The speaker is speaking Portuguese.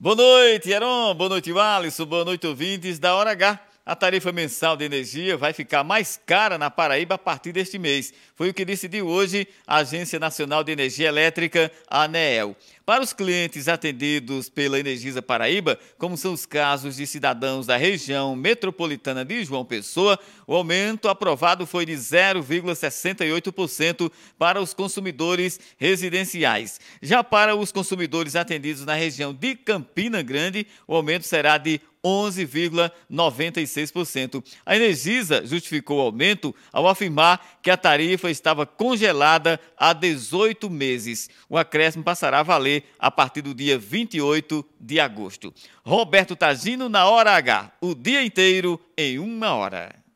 Boa noite, Heron. Boa noite, Alisson. Boa noite, ouvintes da Hora H. A tarifa mensal de energia vai ficar mais cara na Paraíba a partir deste mês. Foi o que decidiu hoje a Agência Nacional de Energia Elétrica, a ANEEL. Para os clientes atendidos pela Energisa Paraíba, como são os casos de cidadãos da região metropolitana de João Pessoa, o aumento aprovado foi de 0,68% para os consumidores residenciais. Já para os consumidores atendidos na região de Campina Grande, o aumento será de 11,96%. A Energisa justificou o aumento ao afirmar que a tarifa estava congelada há 18 meses. O acréscimo passará a valer a partir do dia 28 de agosto. Roberto Tagino na Hora H, o dia inteiro em uma hora.